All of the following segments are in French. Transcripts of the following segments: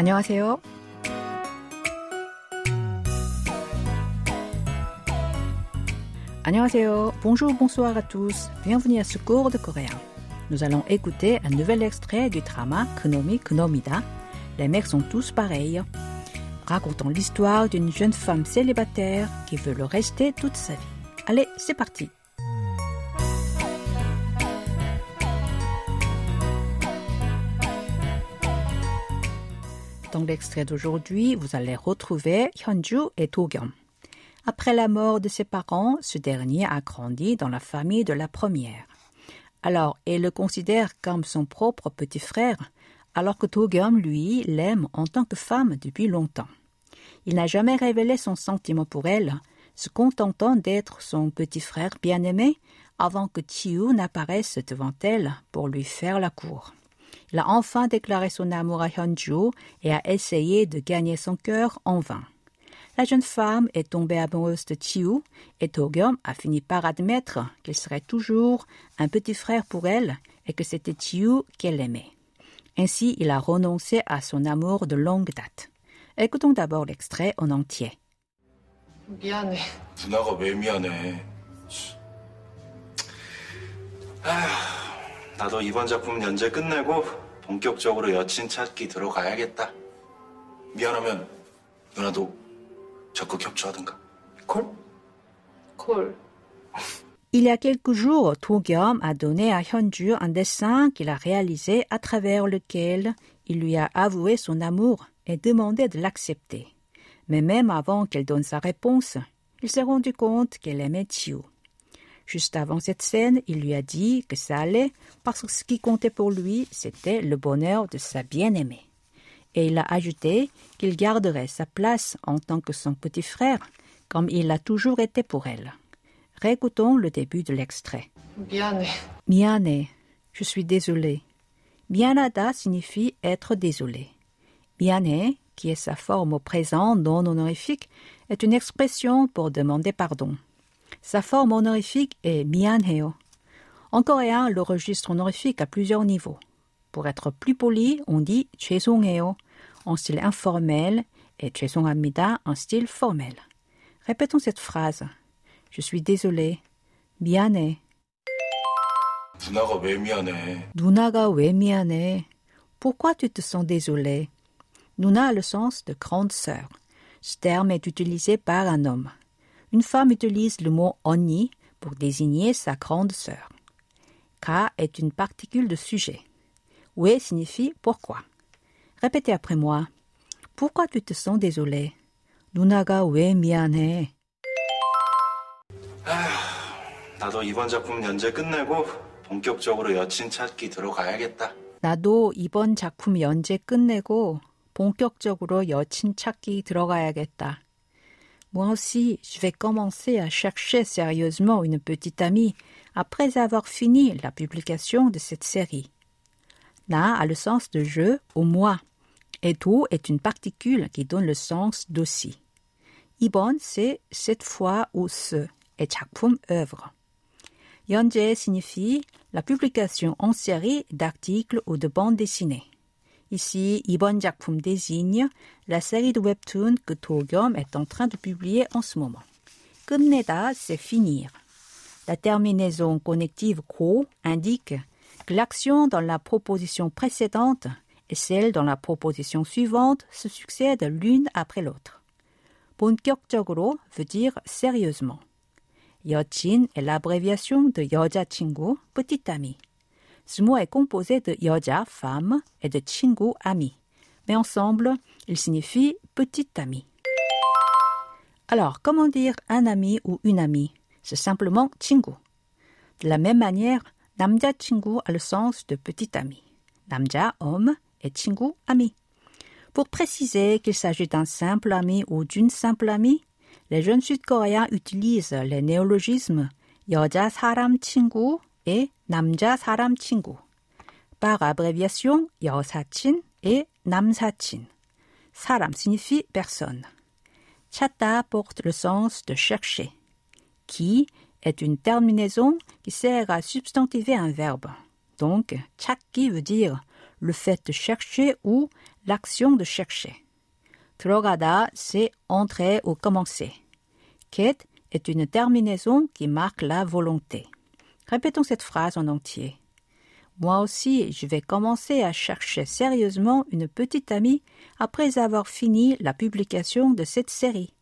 안녕하세요. 안녕하세요. Bonjour, bonsoir à tous. Bienvenue à ce cours de coréen. Nous allons écouter un nouvel extrait du drama Konomi Konomida. Les mecs sont tous pareils. Racontant l'histoire d'une jeune femme célibataire qui veut le rester toute sa vie. Allez, c'est parti. Dans l'extrait d'aujourd'hui, vous allez retrouver Hyunju et Dogyum. Après la mort de ses parents, ce dernier a grandi dans la famille de la première. Alors, elle le considère comme son propre petit frère, alors que Dogyum, lui, l'aime en tant que femme depuis longtemps. Il n'a jamais révélé son sentiment pour elle, se contentant d'être son petit frère bien-aimé avant que Chiu n'apparaisse devant elle pour lui faire la cour Il a enfin déclaré son amour à Hyunju et a essayé de gagner son cœur en vain. La jeune femme est tombée amoureuse de Chiu et Togyum a fini par admettre qu'il serait toujours un petit frère pour elle et que c'était Chiu qu'elle aimait. Ainsi, il a renoncé à son amour de longue date. Écoutons d'abord l'extrait en entier. 미안해. 누나가 왜 미안해? 아휴, 나도 이번 작품 연재 끝내고 본격적으로 여친 찾기 들어가야겠다. 미안하면 누나도 적극 협조하든가. 콜? 콜. Il y a quelques jours, Togyum a donné à Hyunju un dessin qu'il a réalisé à travers lequel il lui a avoué son amour et demandé de l'accepter. Mais même avant qu'elle donne sa réponse, il s'est rendu compte qu'elle aimait Chiu. Juste avant cette scène, il lui a dit que ça allait parce que ce qui comptait pour lui, c'était le bonheur de sa bien-aimée. Et il a ajouté qu'il garderait sa place en tant que son petit frère, comme il l'a toujours été pour elle. Récoutons le début de l'extrait. Miane. Miane, je suis désolé. Mianada signifie être désolé. Miane, qui est sa forme au présent non honorifique, est une expression pour demander pardon. Sa forme honorifique est mianheo. En coréen, le registre honorifique a plusieurs niveaux. Pour être plus poli, on dit 죄송해요 en style informel et 죄송합니다 en style formel. Répétons cette phrase. Je suis désolé. 미안해. 누나가 왜 미안해? 누나가 왜 미안해? Pourquoi tu te sens désolé? Nuna a le sens de grande sœur. Ce terme est utilisé par un homme. Une femme utilise le mot 언니 pour désigner sa grande sœur. Ka est une particule de sujet. 왜 signifie pourquoi. Répétez après moi. Pourquoi tu te sens désolé? 누나가 왜 미안해? 나도 이번 작품 연재 끝내고 본격적으로 여친 찾기 들어가야겠다. 나도 이번 작품 연재 끝내고 본격적으로 여친 찾기 들어가야겠다. Moi aussi, je vais commencer à chercher sérieusement une petite amie après avoir fini la publication de cette série. Na a le sens de je ou moi, et tout est une particule qui donne le sens d'aussi. Ibon, c'est cette fois ou ce, et chakpum œuvre. Yonje signifie la publication en série d'articles ou de bandes dessinées. Ici, 이번 작품 désigne la série de webtoons que Togyum est en train de publier en ce moment. 끝내다, c'est finir. La terminaison connective ko indique que l'action dans la proposition précédente et celle dans la proposition suivante se succèdent l'une après l'autre. 본격적으로 veut dire sérieusement. 여친 est l'abréviation de 여자친구, petit ami. Ce mot est composé de yoja, femme, et de chingu, ami. Mais ensemble, il signifie petit ami. Alors, comment dire un ami ou une amie? C'est simplement chingu. De la même manière, namja chingu a le sens de petit ami. Namja, homme, et chingu, ami. Pour préciser qu'il s'agit d'un simple ami ou d'une simple amie, les jeunes sud-coréens utilisent les néologismes yoja saram chingu 람 친구 et 남자 사람 친구. Par abréviation, 여사친 et 남사친. 사람 signifie personne. 찾다 porte le sens de chercher. qui est une terminaison qui sert à substantiver un verbe. Donc, 찾기 veut dire le fait de chercher ou l'action de chercher. 들어가다, c'est entrer ou commencer. Quête est une terminaison qui marque la volonté. Répétons cette phrase en entier. Moi aussi, je vais commencer à chercher sérieusement une petite amie après avoir fini la publication de cette série.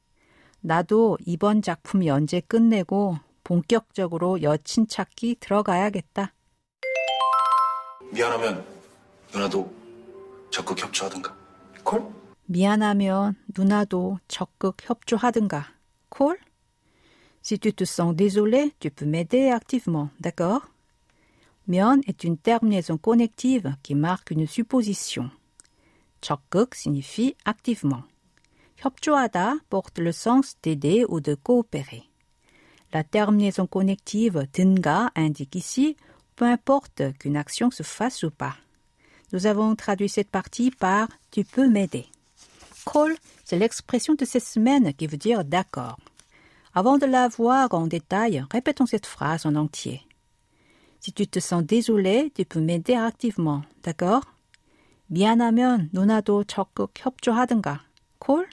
나도 이번 작품이 언제 끝내고 본격적으로 여친 찾기 들어가야겠다. 미안하면 누나도 적극 협조하든가. 콜? 미안하면 누나도 적극 협조하든가. 콜? Si tu te sens désolé, tu peux m'aider activement, d'accord? 면 est une terminaison connective qui marque une supposition. 적극 signifie activement. 협조하다 porte le sens d'aider ou de coopérer. La terminaison connective 든가 indique ici peu importe qu'une action se fasse ou pas. Nous avons traduit cette partie par tu peux m'aider. Call, c'est l'expression de cette semaine qui veut dire d'accord. Avant de la voir en détail, répétons cette phrase en entier. Si tu te sens désolé, tu peux m'aider activement, d'accord? 미안하면 누나도 적극 협조하든가. Cool?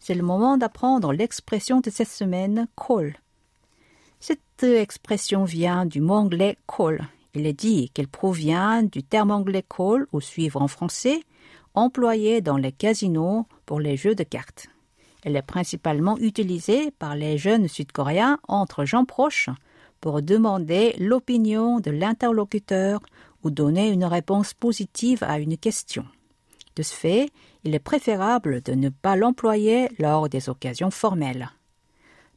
C'est le moment d'apprendre l'expression de cette semaine, call. Cette expression vient du mot anglais call. Il est dit qu'elle provient du terme anglais call ou suivre en français, employé dans les casinos pour les jeux de cartes. Elle est principalement utilisée par les jeunes sud-coréens entre gens proches pour demander l'opinion de l'interlocuteur ou donner une réponse positive à une question. De ce fait, il est préférable de ne pas l'employer lors des occasions formelles.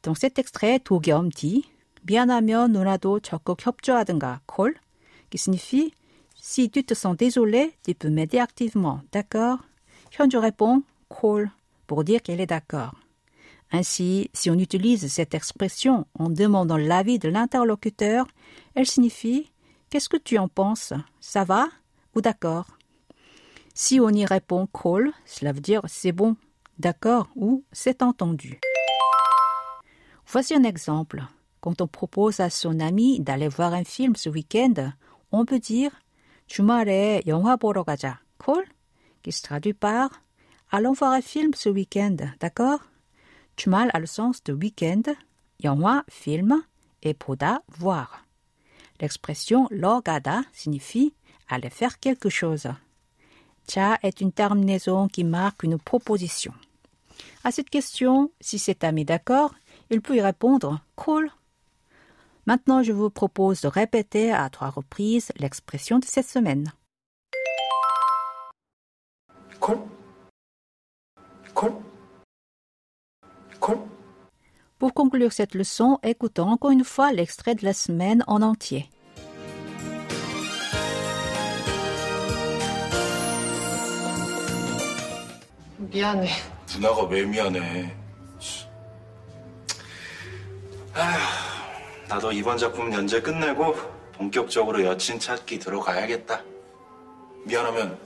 Dans cet extrait, 도겸 dit 미안하면 누나도 적극 협조하든가 call qui signifie si tu te sens désolé, tu peux m'aider activement, d'accord Hyunju répond call pour dire qu'elle est d'accord. Ainsi, si on utilise cette expression en demandant l'avis de l'interlocuteur, elle signifie Qu'est-ce que tu en penses Ça va ou d'accord Si on y répond call, cela veut dire c'est bon, d'accord ou c'est entendu. Voici un exemple. Quand on propose à son ami d'aller voir un film ce week-end, on peut dire 주말에 영화 보러 가자. call qui se traduit par Allons voir un film ce week-end, d'accord 주말 a le sens de week-end, 영화, film, et 보다, voir. L'expression logada signifie aller faire quelque chose. Cha est une terminaison qui marque une proposition. À cette question, si cet ami est d'accord, il peut y répondre cool. Maintenant, je vous propose de répéter à trois reprises l'expression de cette semaine. 콜? 콜? 콜? Pour conclure cette leçon, écoutons encore une fois l'extrait de la semaine en entier. 미안해. 누나가 왜 미안해? 아휴, 나도 이번 작품 연재 끝내고 본격적으로 여친 찾기 들어가야겠다. 미안하면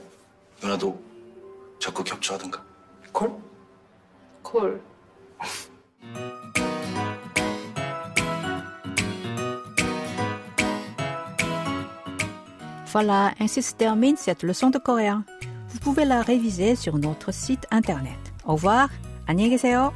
누나도 적극 협조하든가. 콜? 콜. Voilà, ainsi se termine cette leçon de coréen. Vous pouvez la réviser sur notre site internet. Au revoir, 안녕히 계세요.